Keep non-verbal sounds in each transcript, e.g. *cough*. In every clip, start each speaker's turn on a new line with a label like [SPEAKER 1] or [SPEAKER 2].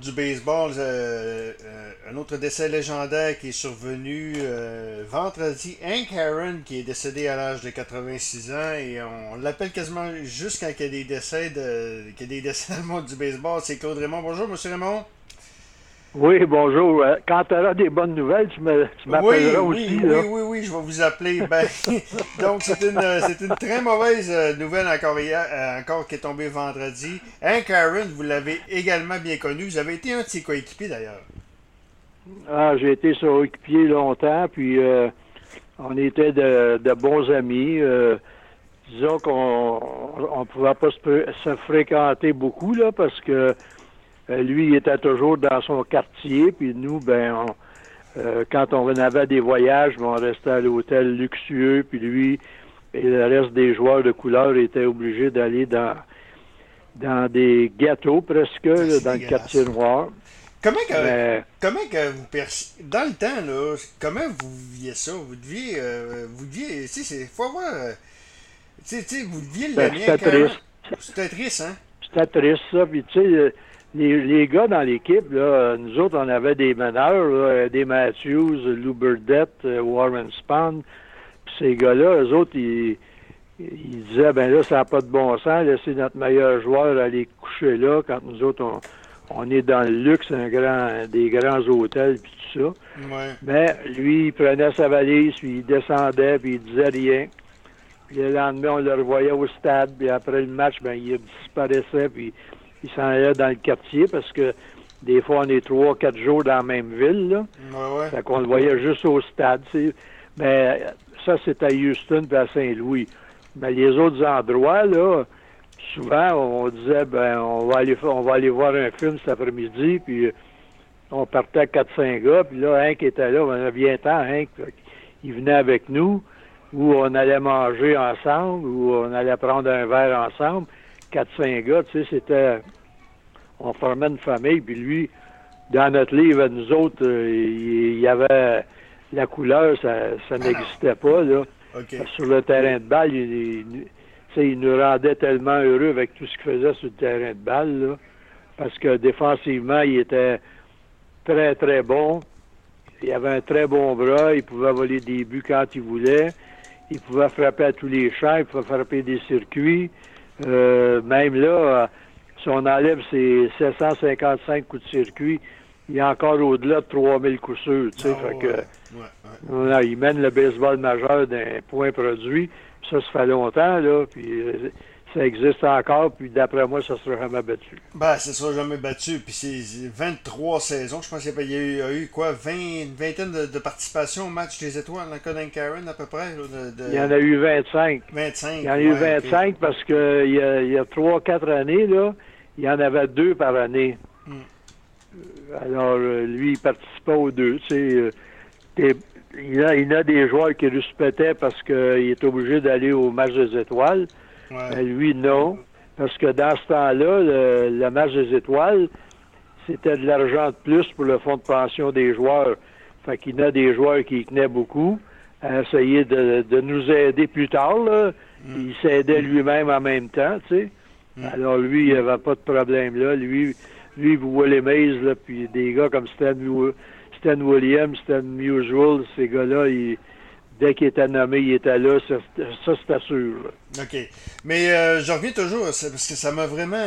[SPEAKER 1] du baseball, euh, euh, un autre décès légendaire qui est survenu euh, vendredi. Hank Aaron qui est décédé à l'âge de 86 ans et on l'appelle quasiment juste quand il y a des décès, de, qu'il y décès dans le monde du baseball. C'est Claude Raymond. Bonjour, Monsieur Raymond.
[SPEAKER 2] Oui, bonjour. Euh, quand tu auras des bonnes nouvelles, tu m'appelleras
[SPEAKER 1] oui,
[SPEAKER 2] aussi.
[SPEAKER 1] Oui, oui, oui, je vais vous appeler. Ben, *laughs* donc, c'est une, c'est une très mauvaise euh, nouvelle encore, hier, euh, encore qui est tombée vendredi. Hank Aaron, vous l'avez également bien connu. Vous avez été un de ses coéquipiers d'ailleurs.
[SPEAKER 2] Ah, j'ai été son coéquipier longtemps, puis on était de, de bons amis. disons qu'on ne pouvait pas se, se, fréquenter beaucoup, là, parce que euh, lui, il était toujours dans son quartier, puis nous, ben, euh, quand on avait des voyages, ben, on restait à l'hôtel luxueux, puis lui et le reste des joueurs de couleur étaient obligés d'aller dans dans des gâteaux presque, dans le quartier noir.
[SPEAKER 1] Comment que, comment que vous percevez... Dans le temps, là, comment vous viviez ça? Vous deviez... Euh, vous deviez... Tu sais, faut avoir... tu sais, vous deviez
[SPEAKER 2] ben, C'était triste.
[SPEAKER 1] C'était triste, hein?
[SPEAKER 2] C'était triste, ça. Puis, tu sais, les, les, gars dans l'équipe, là, nous autres, on avait des meneurs, des Matthews, Lou Burdett, euh, Warren Spahn. Puis ces gars-là, eux autres, ils, ils disaient, ben là, ça n'a pas de bon sens, laisser notre meilleur joueur aller coucher là quand nous autres, on, on est dans le luxe, un grand, des grands hôtels, puis tout ça.
[SPEAKER 1] Ouais.
[SPEAKER 2] Mais lui, il prenait sa valise, puis il descendait, puis il disait rien. Puis le lendemain, on le revoyait au stade, puis après le match, ben il disparaissait, puis il s'en allait dans le quartier parce que des fois, on est trois, quatre jours dans la même ville. Là.
[SPEAKER 1] Ouais, ouais.
[SPEAKER 2] Fait qu'on le voyait juste au stade. Mais ça, c'est à Houston et à Saint-Louis. Mais les autres endroits, là, souvent, on disait, ben, on va aller, on va aller voir un film cet après-midi, puis on partait à 4-5 gars, puis là, Hank était là, on avait bien temps, Hank. Il venait avec nous, ou on allait manger ensemble, ou on allait prendre un verre ensemble. 4-5 gars, tu sais, c'était. On formait une famille, puis lui, dans notre livre, nous autres, euh, il y avait la couleur, ça, ça n'existait pas, là.
[SPEAKER 1] Okay.
[SPEAKER 2] Sur le terrain de balle, il, il, il, nous rendait tellement heureux avec tout ce qu'il faisait sur le terrain de balle, là, parce que défensivement, il était très, très bon. Il avait un très bon bras, il pouvait voler des buts quand il voulait, il pouvait frapper à tous les champs, il pouvait frapper des circuits. Euh, même là, si on enlève ces 755 coups de circuit, il y a encore au-delà de 3000 coups sûrs. Tu sais,
[SPEAKER 1] Ah,
[SPEAKER 2] fait
[SPEAKER 1] ouais.
[SPEAKER 2] que,
[SPEAKER 1] Ouais, ouais.
[SPEAKER 2] là, il mène le baseball majeur d'un point produit. Ça, ça fait longtemps, là. Puis euh, ça existe encore. Puis d'après moi, ça sera jamais battu.
[SPEAKER 1] Ben, ça sera jamais battu. Puis c'est 23 saisons. Je pense qu'il y a eu, il y a eu quoi, 20, une vingtaine de, de participations au match des étoiles dans d'Hank Aaron, à peu près. là, de, de-
[SPEAKER 2] Il y en a eu 25.
[SPEAKER 1] 25.
[SPEAKER 2] Il y en a eu
[SPEAKER 1] ouais, ok.
[SPEAKER 2] 25 parce que il y a, y a 3-4 années, là, il y en avait deux par année.
[SPEAKER 1] Hmm.
[SPEAKER 2] Euh, Alors, euh, lui, il participait aux deux. Tu sais, euh, il, a, il a des joueurs qui respectaient parce qu'il est obligé d'aller au match des étoiles.
[SPEAKER 1] Ouais.
[SPEAKER 2] Mais lui, non. Parce que dans ce temps-là, le, le match des étoiles, c'était de l'argent de plus pour le fonds de pension des joueurs. Fait qu'il y en a des joueurs qui y tenaient beaucoup à essayer de, de nous aider plus tard. Là. Il s'aidait lui-même en même temps, tu sais.
[SPEAKER 1] Mm.
[SPEAKER 2] Alors lui, il n'y avait pas de problème là. Lui, lui, il vous les Mays, là, puis des gars comme Stan, Stan Williams, Stan Musial, ces gars-là, ils- dès qu'il était nommé, il était là, ça, ça c'était sûr. là.
[SPEAKER 1] OK. Mais euh, je reviens toujours, parce que ça m'a vraiment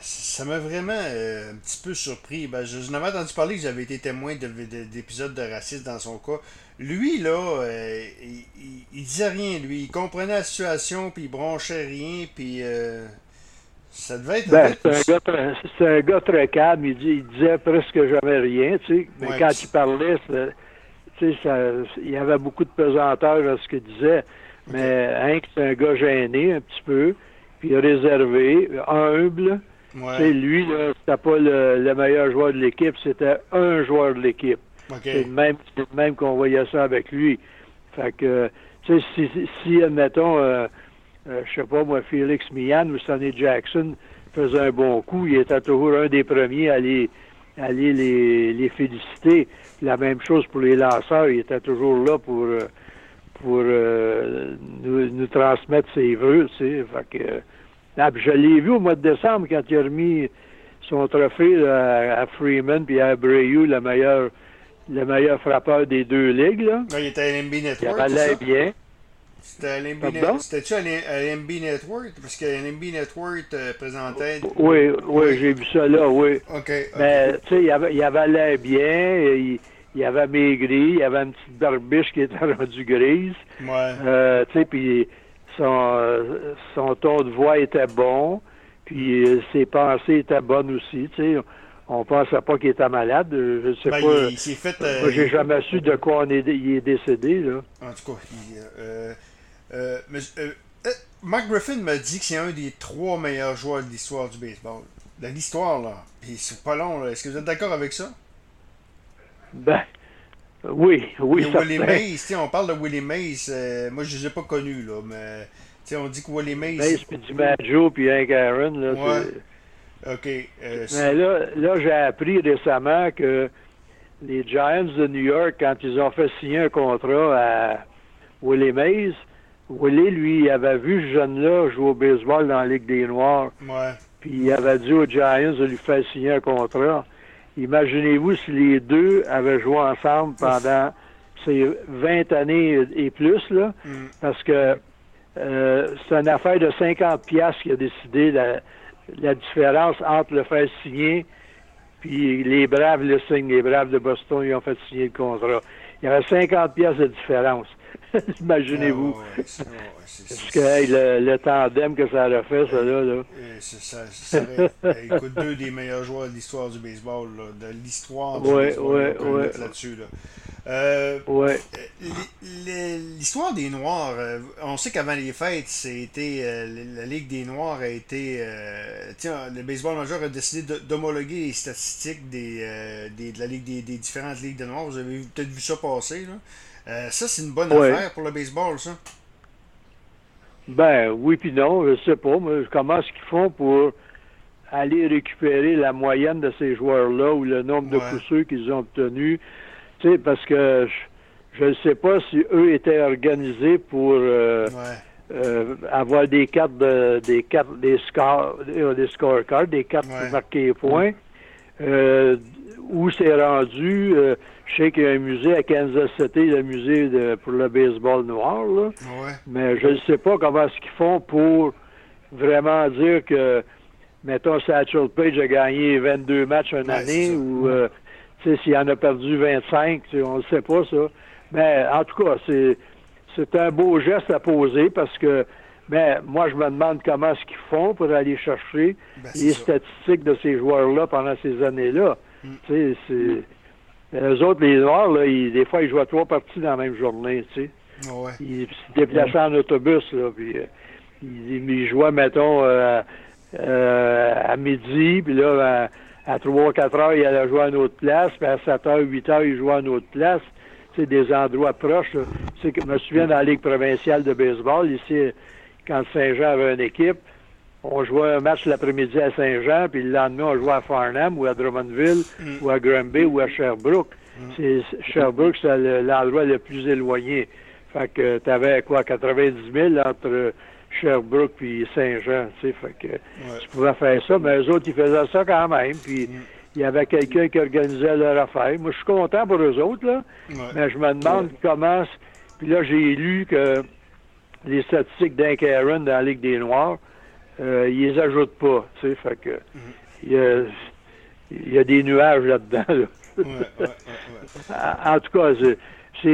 [SPEAKER 1] ça m'a vraiment euh, un petit peu surpris. Ben, je, je n'avais entendu parler que j'avais été témoin de- de- d'épisodes de, racisme dans son cas. Lui, là, euh, il, il, il disait rien, lui. Il comprenait la situation, puis il bronchait rien, puis euh, ça devait être...
[SPEAKER 2] Ben, c'est un, gars très- c'est un gars très calme. Il, dit, il disait presque jamais rien, tu sais. Mais
[SPEAKER 1] Ouais,
[SPEAKER 2] quand il parlait, ça, il y avait beaucoup de pesanteur dans ce qu'il disait. Mais Hank, c'est un gars gêné un petit peu, puis réservé, humble.
[SPEAKER 1] Ouais.
[SPEAKER 2] lui, c'était pas le, le meilleur joueur de l'équipe, c'était un joueur de l'équipe. C'est le même, même qu'on voyait ça avec lui. Fait que, tu sais, si, si, si, admettons, euh, euh, je sais pas moi, Félix Millan ou Sonny Jackson faisait un bon coup, il était toujours un des premiers à aller, à aller les, les féliciter. La même chose pour les lanceurs, il était toujours là pour, euh, pour euh, nous, nous transmettre ses vœux, tu sais. Fait que, ah, puis je l'ai vu au mois de décembre quand il a remis son trophée là, à Freeman puis à Abreu, le meilleur, le meilleur frappeur des deux ligues. Là.
[SPEAKER 1] Ah, il était à
[SPEAKER 2] Il
[SPEAKER 1] Network.
[SPEAKER 2] allait
[SPEAKER 1] ça?
[SPEAKER 2] bien.
[SPEAKER 1] C'était-tu à l'NB Network? Parce que l'NB Network euh, présentait.
[SPEAKER 2] Oui, oui, j'ai vu ça là, oui.
[SPEAKER 1] Ok.
[SPEAKER 2] Mais, tu sais, il avait, il avait l'air bien, il, il avait maigri, il avait une petite barbiche qui était *laughs* rendue grise.
[SPEAKER 1] Ouais.
[SPEAKER 2] Euh, tu sais, puis son, euh, son ton de voix était bon, puis euh, ses pensées étaient bonnes aussi, tu sais. On pensait pas qu'il était malade, euh, je sais
[SPEAKER 1] Ben,
[SPEAKER 2] pas.
[SPEAKER 1] il, il s'est fait. euh,
[SPEAKER 2] Moi, j'ai jamais su de quoi on est, il est décédé, là.
[SPEAKER 1] En tout cas, il, euh, euh, mais, euh, euh, Mark Griffin m'a dit que c'est un des trois meilleurs joueurs de l'histoire du baseball. De l'histoire, là. Puis c'est pas long, là. Est-ce que vous êtes d'accord avec ça?
[SPEAKER 2] Ben, oui, oui,
[SPEAKER 1] Et Willie. Mays, on parle de Willie Mays. euh, moi, je les ai pas connus, là. Mais, on dit que Willie Mays.
[SPEAKER 2] Mace, puis DiMaggio, puis Hank Aaron, là,
[SPEAKER 1] Ouais. Ok. euh,
[SPEAKER 2] Mais là, là j'ai appris récemment que les Giants de New York, quand ils ont fait signer un contrat à Willie Mays, Willie, lui, il avait vu ce jeune-là jouer au baseball dans la Ligue des Noirs,
[SPEAKER 1] ouais.
[SPEAKER 2] puis il avait dit aux Giants de lui faire signer un contrat. Imaginez-vous si les deux avaient joué ensemble pendant ces 20 années et plus, là,
[SPEAKER 1] Mm.
[SPEAKER 2] parce que euh, c'est une affaire de 50 piastres qui a décidé la, la différence entre le faire signer puis les Braves le signent. Les Braves de Boston, ils ont fait signer le contrat. Il y avait 50 piastres de différence. *laughs* Imaginez-vous.
[SPEAKER 1] Ah, ouais,
[SPEAKER 2] Parce que hey, le, le tandem que ça aurait fait, ça là, là.
[SPEAKER 1] C'est- ça, ça écoute, deux des meilleurs joueurs de l'histoire du baseball, là, de l'histoire du
[SPEAKER 2] Ouais,
[SPEAKER 1] baseball,
[SPEAKER 2] ouais,
[SPEAKER 1] on peut le
[SPEAKER 2] ouais.
[SPEAKER 1] là-dessus. Là. Euh,
[SPEAKER 2] Ouais.
[SPEAKER 1] euh, L'histoire des Noirs, euh, on sait qu'avant les fêtes, c'était euh, la Ligue des Noirs a été. euh, tiens, le baseball majeur a décidé d'homologuer les statistiques des, des- de la Ligue des, des différentes ligues de Noirs. Vous avez peut-être vu ça passer. Là. Euh, ça, c'est une bonne
[SPEAKER 2] Ouais.
[SPEAKER 1] affaire pour le baseball, ça.
[SPEAKER 2] Ben oui puis non, je sais pas. Mais comment est-ce qu'ils font pour aller récupérer la moyenne de ces joueurs-là ou le nombre de coups sûrs qu'ils ont obtenus? Tu sais, parce que je ne sais pas si eux étaient organisés pour euh,
[SPEAKER 1] Ouais.
[SPEAKER 2] euh, avoir des cartes de, des cartes des scores des scorecards, des cartes pour marquer les points. Euh, où c'est rendu, euh, je sais qu'il y a un musée à Kansas City, le musée de, pour le baseball noir, là.
[SPEAKER 1] Ouais.
[SPEAKER 2] Mais je ne sais pas comment est-ce qu'ils font pour vraiment dire que, mettons, Satchel Page a gagné 22 matchs une
[SPEAKER 1] Ouais,
[SPEAKER 2] année ou, euh, tu sais, s'il en a perdu 25, tu sais, on ne sait pas ça. Mais en tout cas, c'est c'est un beau geste à poser parce que, ben, moi, je me demande comment est-ce qu'ils font pour aller chercher
[SPEAKER 1] Ben,
[SPEAKER 2] les
[SPEAKER 1] ça.
[SPEAKER 2] statistiques de ces joueurs-là pendant ces années-là.
[SPEAKER 1] Mm.
[SPEAKER 2] Tu sais, c'est... Eux autres, les Noirs, là, ils- des fois, ils jouent à trois parties dans la même journée, tu sais.
[SPEAKER 1] Ouais.
[SPEAKER 2] Il se déplaçait en autobus, là, puis euh, il, il jouait, mettons, euh, euh, à midi, puis là, à, à 3-4 heures, il allait jouer à une autre place, puis à 7 heures, 8 heures, il jouait à une autre place. C'est des endroits proches. là. Je me souviens dans la Ligue provinciale de baseball, ici, quand Saint-Jean avait une équipe, on jouait un match l'après-midi à Saint-Jean, puis le lendemain, on jouait à Farnham ou à Drummondville
[SPEAKER 1] Mm.
[SPEAKER 2] ou à Granby ou à Sherbrooke. C'est Sherbrooke, c'est le- l'endroit le plus éloigné. Fait que t'avais quoi, 90 000 entre Sherbrooke puis Saint-Jean, tu sais, fait que
[SPEAKER 1] Ouais.
[SPEAKER 2] tu pouvais faire ça, mais eux autres, ils faisaient ça quand même, puis
[SPEAKER 1] Mm.
[SPEAKER 2] il y avait quelqu'un qui organisait leur affaire. Moi, je suis content pour eux autres, là,
[SPEAKER 1] Ouais.
[SPEAKER 2] mais je me demande comment... Puis là, j'ai lu que les statistiques Aaron dans la Ligue des Noirs, euh, ils les ajoutent pas, tu sais, fait que... Il y a, il y a des nuages là-dedans, là.
[SPEAKER 1] Ouais, ouais, ouais, ouais. *laughs*
[SPEAKER 2] En en tout cas, c'est-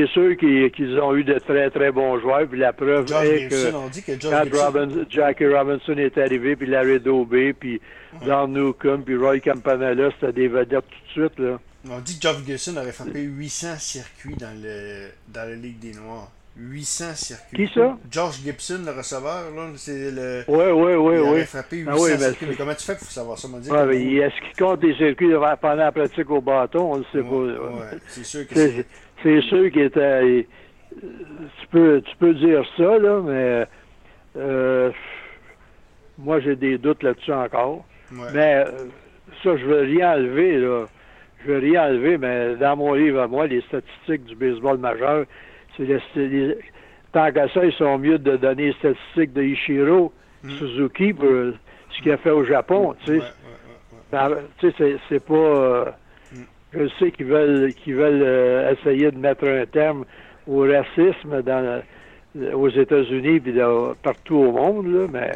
[SPEAKER 2] sûr qu'ils ont eu de très, très bons joueurs. Puis la preuve est que
[SPEAKER 1] Gibson, on dit que Josh
[SPEAKER 2] quand
[SPEAKER 1] Gibson.
[SPEAKER 2] Robinson- Jackie Robinson est arrivé, puis Larry Dobie, puis Don Newcomb, puis Roy Campanella, c'était des vedettes tout de suite. Là.
[SPEAKER 1] On dit que Josh Gibson aurait frappé 800 circuits dans, le, dans la Ligue des Noirs. 800 circuits.
[SPEAKER 2] Qui ça?
[SPEAKER 1] George Gibson, le receveur, là, c'est le.
[SPEAKER 2] Oui, oui, oui,
[SPEAKER 1] il
[SPEAKER 2] oui.
[SPEAKER 1] frappé 800
[SPEAKER 2] Ah oui, mais
[SPEAKER 1] circuits. Mais comment tu fais pour savoir ça? Dit
[SPEAKER 2] Ouais, mais Est-ce qu'il compte les circuits pendant la pratique au bâton? On ne sait
[SPEAKER 1] Ouais,
[SPEAKER 2] pas.
[SPEAKER 1] ouais, c'est sûr que
[SPEAKER 2] C'est
[SPEAKER 1] c'est.
[SPEAKER 2] sûr qu'il était. Tu peux, tu peux dire ça, là, mais euh, moi, j'ai des doutes là-dessus encore. Mais euh, ça, je veux rien enlever, là. Je veux rien enlever, mais dans mon livre à moi, les statistiques du baseball majeur, les, c'est les- tant qu'à ça, ils sont mieux de donner les statistiques de Ichiro
[SPEAKER 1] Mm.
[SPEAKER 2] Suzuki pour euh, ce qu'il a fait au Japon, tu sais.
[SPEAKER 1] ouais,
[SPEAKER 2] Tu sais, c'est pas. Euh, mm. Je sais qu'ils veulent, qu'ils veulent euh, essayer de mettre un terme au racisme dans, aux États-Unis et partout au monde, là, mais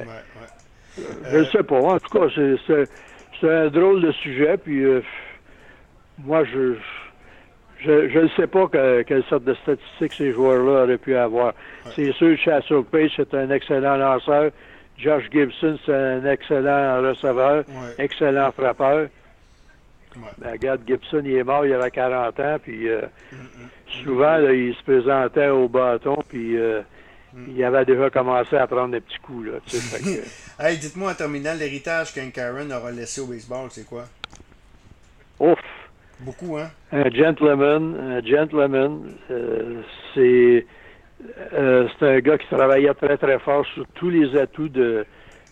[SPEAKER 2] je ne sais pas. En tout cas, c'est un drôle de sujet, puis moi, je je ne sais pas quelle sorte de statistiques ces joueurs-là auraient pu avoir. C'est sûr, Chassel Page, c'est un excellent lanceur. Josh Gibson, c'est un excellent receveur, excellent frappeur. Ben, regarde, Gibson, il est mort, il avait 40 ans, puis euh, mm, mm. souvent, il se présentait au bâton, puis euh, mm. il avait déjà commencé à prendre des petits coups. Là, *laughs*
[SPEAKER 1] hey, dites-moi en terminant, l'héritage qu'un Karen aura laissé au baseball, c'est quoi?
[SPEAKER 2] Ouf!
[SPEAKER 1] Hein?
[SPEAKER 2] Un gentleman, un gentleman, euh, c'est euh, c'est un gars qui travaillait très très fort sur tous les atouts de,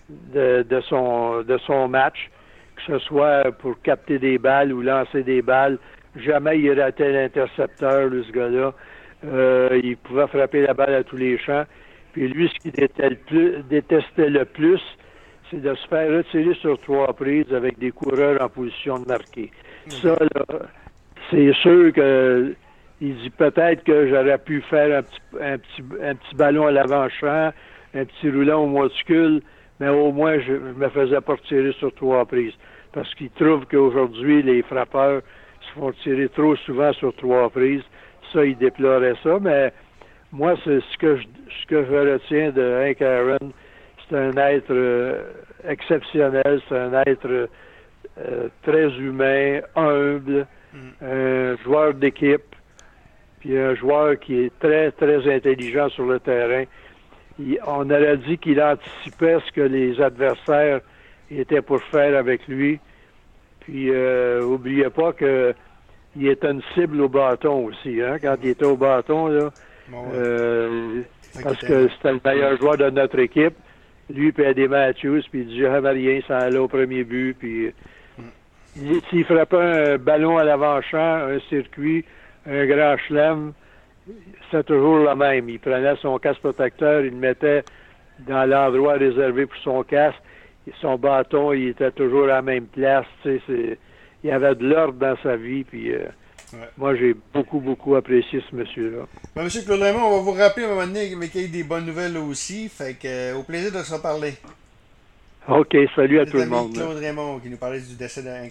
[SPEAKER 2] de, son de son match, que ce soit pour capter des balles ou lancer des balles. Jamais il ratait l'intercepteur, ce gars-là. Euh, il pouvait frapper la balle à tous les champs. Puis lui, ce qu'il détestait le plus, c'est de se faire retirer sur trois prises avec des coureurs en position de marquer. Ça, là, c'est sûr que il dit peut-être que j'aurais pu faire un petit, un petit, un petit ballon à l'avant-champ, un petit roulant au monticule, mais au moins je, me faisais pas tirer sur trois prises. Parce qu'il trouve qu'aujourd'hui, les frappeurs se font tirer trop souvent sur trois prises. Ça, il déplorait ça, mais moi, c'est ce que je, ce que je retiens de Hank Aaron. C'est un être euh, exceptionnel, c'est un être euh, très humain, humble, mm. un joueur d'équipe, puis un joueur qui est très, très intelligent sur le terrain. on aurait dit qu'il anticipait ce que les adversaires étaient pour faire avec lui. Puis, euh, oubliez pas que il était une cible au bâton aussi, hein, quand il était au bâton, là. Euh, parce que c'était le meilleur joueur de notre équipe. Lui, puis Eddie Matthews, puis il dit jamais rien sans aller au premier but, puis s'il frappait un ballon à l'avant-champ, un circuit, un grand chelem, c'est toujours le même. Il prenait son casque protecteur, il le mettait dans l'endroit réservé pour son casque. Son bâton, il était toujours à la même place. Tu sais, il y avait de l'ordre dans sa vie. Puis, euh, Moi, j'ai beaucoup, beaucoup apprécié ce monsieur-là.
[SPEAKER 1] Ben, monsieur Claude Raymond, on va vous rappeler à un moment donné mais qu'il y ait des bonnes nouvelles aussi. Fait que, euh, au plaisir de se reparler.
[SPEAKER 2] OK, salut à tout le monde.
[SPEAKER 1] Claude Raymond qui nous parlait du décès d'un